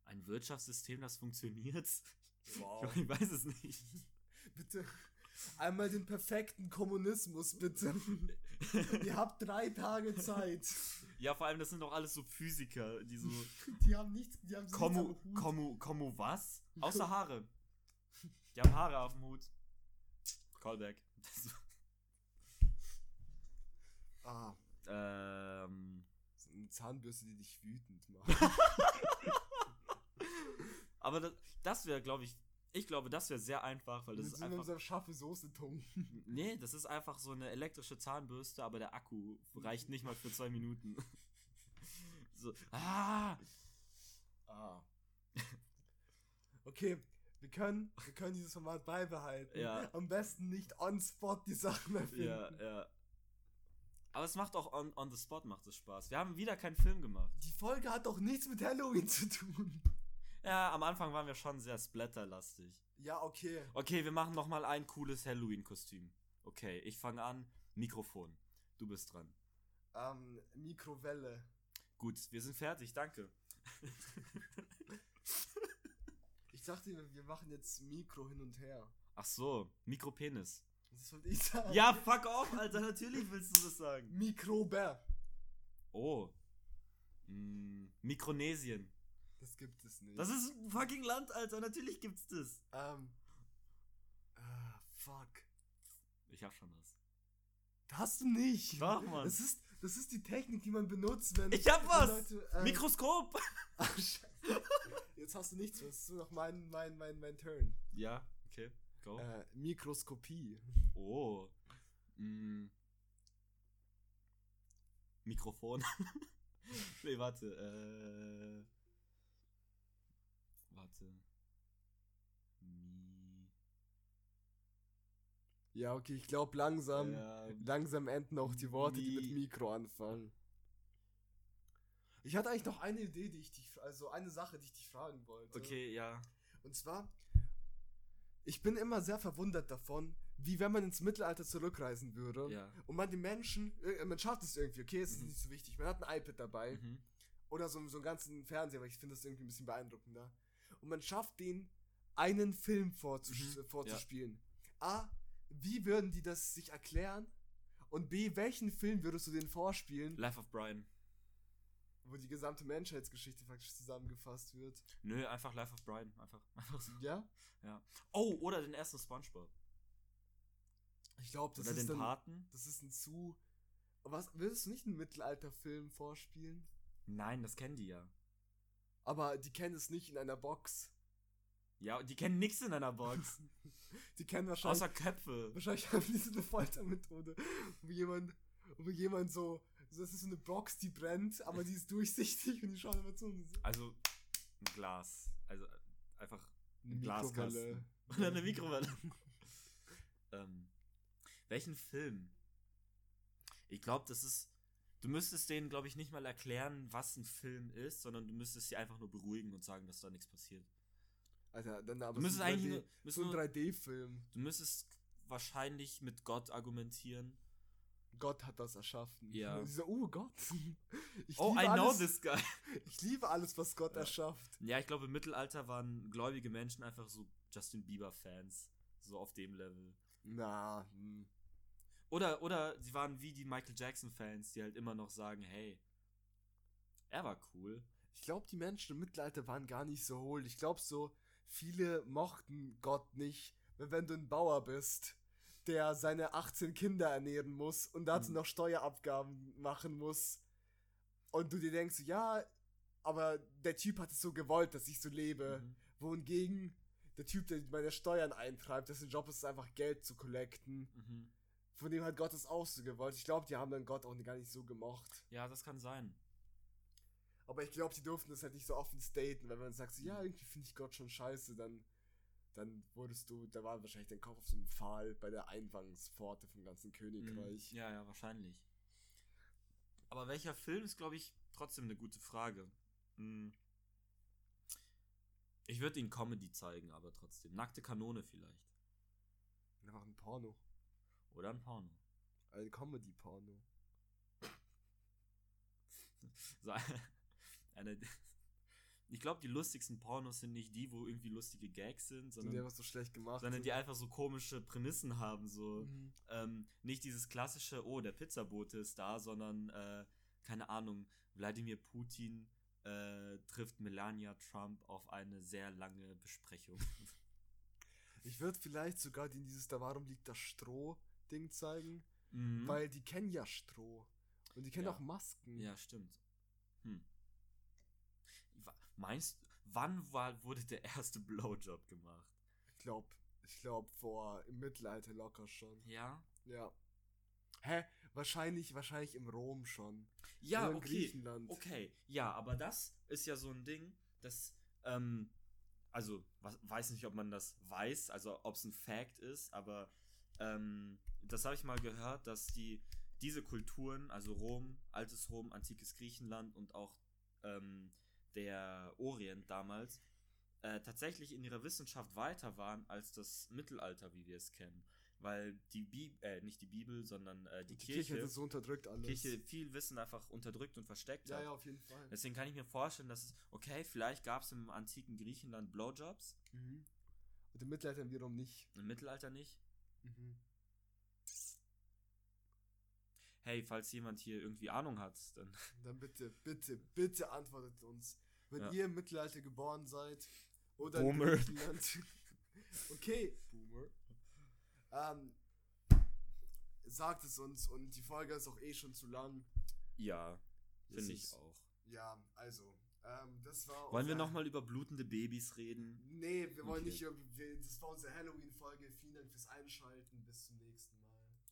Ein Wirtschaftssystem, das funktioniert? Wow. Ich weiß es nicht. Bitte. Einmal den perfekten Kommunismus, bitte. Ihr habt drei Tage Zeit. Ja, vor allem, das sind doch alles so Physiker, die so. Die haben nichts, die haben so Kommu, nichts. Kommu, Kommu was? Außer Haare. Die haben Haare auf dem Hut. Callback. Ah, ähm. so eine Zahnbürste, die dich wütend macht. Aber das, das wäre, glaube ich, ich glaube, das wäre sehr einfach, weil das Mit ist so einfach. so scharfe Soße tunken. Nee, das ist einfach so eine elektrische Zahnbürste, aber der Akku reicht nicht mal für zwei Minuten. so, ah! Ah. Okay, wir können, wir können dieses Format beibehalten. Ja. Am besten nicht on spot die Sachen erfinden. Ja, ja. Aber es macht auch on, on the spot macht es Spaß. Wir haben wieder keinen Film gemacht. Die Folge hat doch nichts mit Halloween zu tun. Ja, am Anfang waren wir schon sehr splatterlastig. Ja, okay. Okay, wir machen noch mal ein cooles Halloween-Kostüm. Okay, ich fange an. Mikrofon. Du bist dran. Ähm, Mikrowelle. Gut, wir sind fertig. Danke. Ich dachte, wir- machen jetzt Mikro hin und her. Ach so, Mikropenis. Das wollte ich sagen. Ja, fuck off, Alter. Natürlich willst du das sagen. Mikrobe. Oh. Mm, Mikronesien. Das gibt es nicht. Das ist ein fucking Land, Alter. Natürlich gibt's das. Ähm. Ah, fuck. Ich hab schon was. Hast du nicht. Doch, Mann. Das ist, das ist die Technik, die man benutzt, wenn. Ich hab was! Leute, ähm, Mikroskop! Ach, Scheiße. Jetzt hast du nichts. Das ist nur noch mein, mein, mein, mein Turn. Ja, okay. Go. Äh, Mikroskopie. Oh. Mm. Mikrofon. nee, warte. Äh. Warte. Mi. Ja, okay, ich glaube langsam. Ja, Langsam enden auch die Worte, die mit Mi- Mikro anfangen. Ich hatte eigentlich noch eine Idee, die ich dich, also eine Sache, die ich dich fragen wollte. okay, ja. Und zwar, ich bin immer sehr verwundert davon, wie wenn man ins Mittelalter zurückreisen würde Ja. und man die Menschen, äh, man schafft es irgendwie, okay, es ist Mhm. nicht so wichtig, man hat ein iPad dabei Mhm. oder so, so einen ganzen Fernseher, weil ich finde das irgendwie ein bisschen beeindruckender. Und man schafft den einen Film vorzus Mhm, vorzuspielen. A, wie würden die das sich erklären? Und B, welchen Film würdest du denen vorspielen, Life of Brian. wo die gesamte Menschheitsgeschichte praktisch zusammengefasst wird? Nö, einfach Life of Brian. Einfach, einfach so. Ja? Oh, oder den ersten Spongebob. Ich glaube, das oder ist den dann, Paten. Das ist ein zu. Was, willst du nicht einen Mittelalterfilm vorspielen? Nein, das kennen die ja. Aber die kennen es nicht in einer Box. Ja, die kennen nichts in einer Box. Die kennen wahrscheinlich. Außer Köpfe. Wahrscheinlich haben die so eine Foltermethode, wo jemand, wo jemand so, das ist so eine Box, die brennt, aber die ist durchsichtig und die schauen immer zu. Und so. Also ein Glas. Also einfach Eine ein Glaskasten. Oder eine Mikrowelle. ähm, welchen Film? Ich glaube, das ist. Du müsstest denen, glaube ich, nicht mal erklären, was ein Film ist, sondern du müsstest sie einfach nur beruhigen und sagen, dass da nichts passiert. Alter, dann aber Du müsstest so eigentlich 3D nur, so ein nur, 3D-Film. du müsstest wahrscheinlich mit Gott argumentieren. Gott hat das erschaffen. Ja. Dieser, oh Gott. Ich Oh, I know alles, this guy. Ich liebe alles, was Gott Ja. erschafft. Ja, ich glaube, im Mittelalter waren gläubige Menschen einfach so Justin Bieber-Fans. So auf dem Level. Na, hm. Oder, oder sie waren wie die Michael Jackson-Fans, die halt immer noch sagen, hey, er war cool. ich glaube, die Menschen im Mittelalter waren gar nicht so hohl. Ich glaube so, viele mochten Gott nicht. Weil wenn du ein Bauer bist, der seine 18 Kinder ernähren muss und dazu Mhm. noch Steuerabgaben machen muss und du dir denkst, ja, aber der Typ hat es so gewollt, dass ich so lebe. Mhm. Wohingegen der Typ, der meine Steuern eintreibt, dessen Job ist es einfach Geld zu collecten. Mhm. Von dem hat Gott es auch so gewollt. Ich glaube, die haben dann Gott auch gar nicht so gemocht. Ja, das kann sein. Aber ich glaube, die durften das halt nicht so offen staten, weil wenn man sagt, so, ja, irgendwie finde ich Gott schon scheiße, dann, dann wurdest du, da war wahrscheinlich dein Kopf auf so einem Pfahl bei der Eingangspforte vom ganzen Königreich. Mhm. Ja, ja, wahrscheinlich. Aber welcher Film ist, glaube ich, trotzdem eine gute Frage. Hm. Ich würde ihn Comedy zeigen, aber trotzdem. Nackte Kanone vielleicht. Einfach ein Porno. Oder ein Porno. Ein Comedy-Porno. So, eine, ich glaube, die lustigsten Pornos sind nicht die, wo irgendwie lustige Gags sind, Sind die sondern, einfach so schlecht gemacht. sondern die einfach so komische Prämissen haben. So Mhm. ähm, nicht dieses klassische, oh, der Pizzabote ist da, sondern äh, keine Ahnung, Wladimir Putin äh, trifft Melania Trump auf eine sehr lange Besprechung. Ich würde vielleicht sogar in dieses Da warum liegt das Stroh-Ding zeigen, Mhm. weil die kennen ja Stroh. Und die kennen Ja. auch Masken. Ja, stimmt. Hm. Meinst wann war, wurde der erste Blowjob gemacht? Ich glaube, ich glaube vor im Mittelalter locker schon. Ja? Ja. Hä? Wahrscheinlich, wahrscheinlich im Rom schon. Ja, Oder in okay. Griechenland. Okay, ja, aber das ist ja so ein Ding, das, ähm, also, was, weiß nicht, ob man das weiß, also ob es ein Fact ist, aber ähm, das habe ich mal gehört, dass die diese Kulturen, also Rom, altes Rom, antikes Griechenland und auch ähm, der Orient damals, äh, tatsächlich in ihrer Wissenschaft weiter waren als das Mittelalter, wie wir es kennen. Weil die Bibel, äh, nicht die Bibel, sondern äh, die, Die Kirche, Kirche, so unterdrückt alles. Kirche viel Wissen einfach unterdrückt und versteckt ja, hat. ja, auf jeden Fall. Deswegen kann ich mir vorstellen, dass es, okay, vielleicht gab es im antiken Griechenland Blowjobs, Mhm. Und im Mittelalter wiederum nicht. im Mittelalter nicht. Mhm. Hey, falls jemand hier irgendwie Ahnung hat, dann Dann bitte, bitte, bitte antwortet uns. Wenn Ja. ihr im Mittelalter geboren seid oder Boomer. in Griechenland. okay, Boomer. Ähm, sagt es uns und die Folge ist auch eh schon zu lang. ja, finde ich auch. Ja, also, ähm, das war. Wollen wir nochmal über blutende Babys reden? Nee, wir wollen Okay. nicht über. Das war unsere Halloween-Folge. Vielen Dank fürs Einschalten. Bis zum nächsten Mal.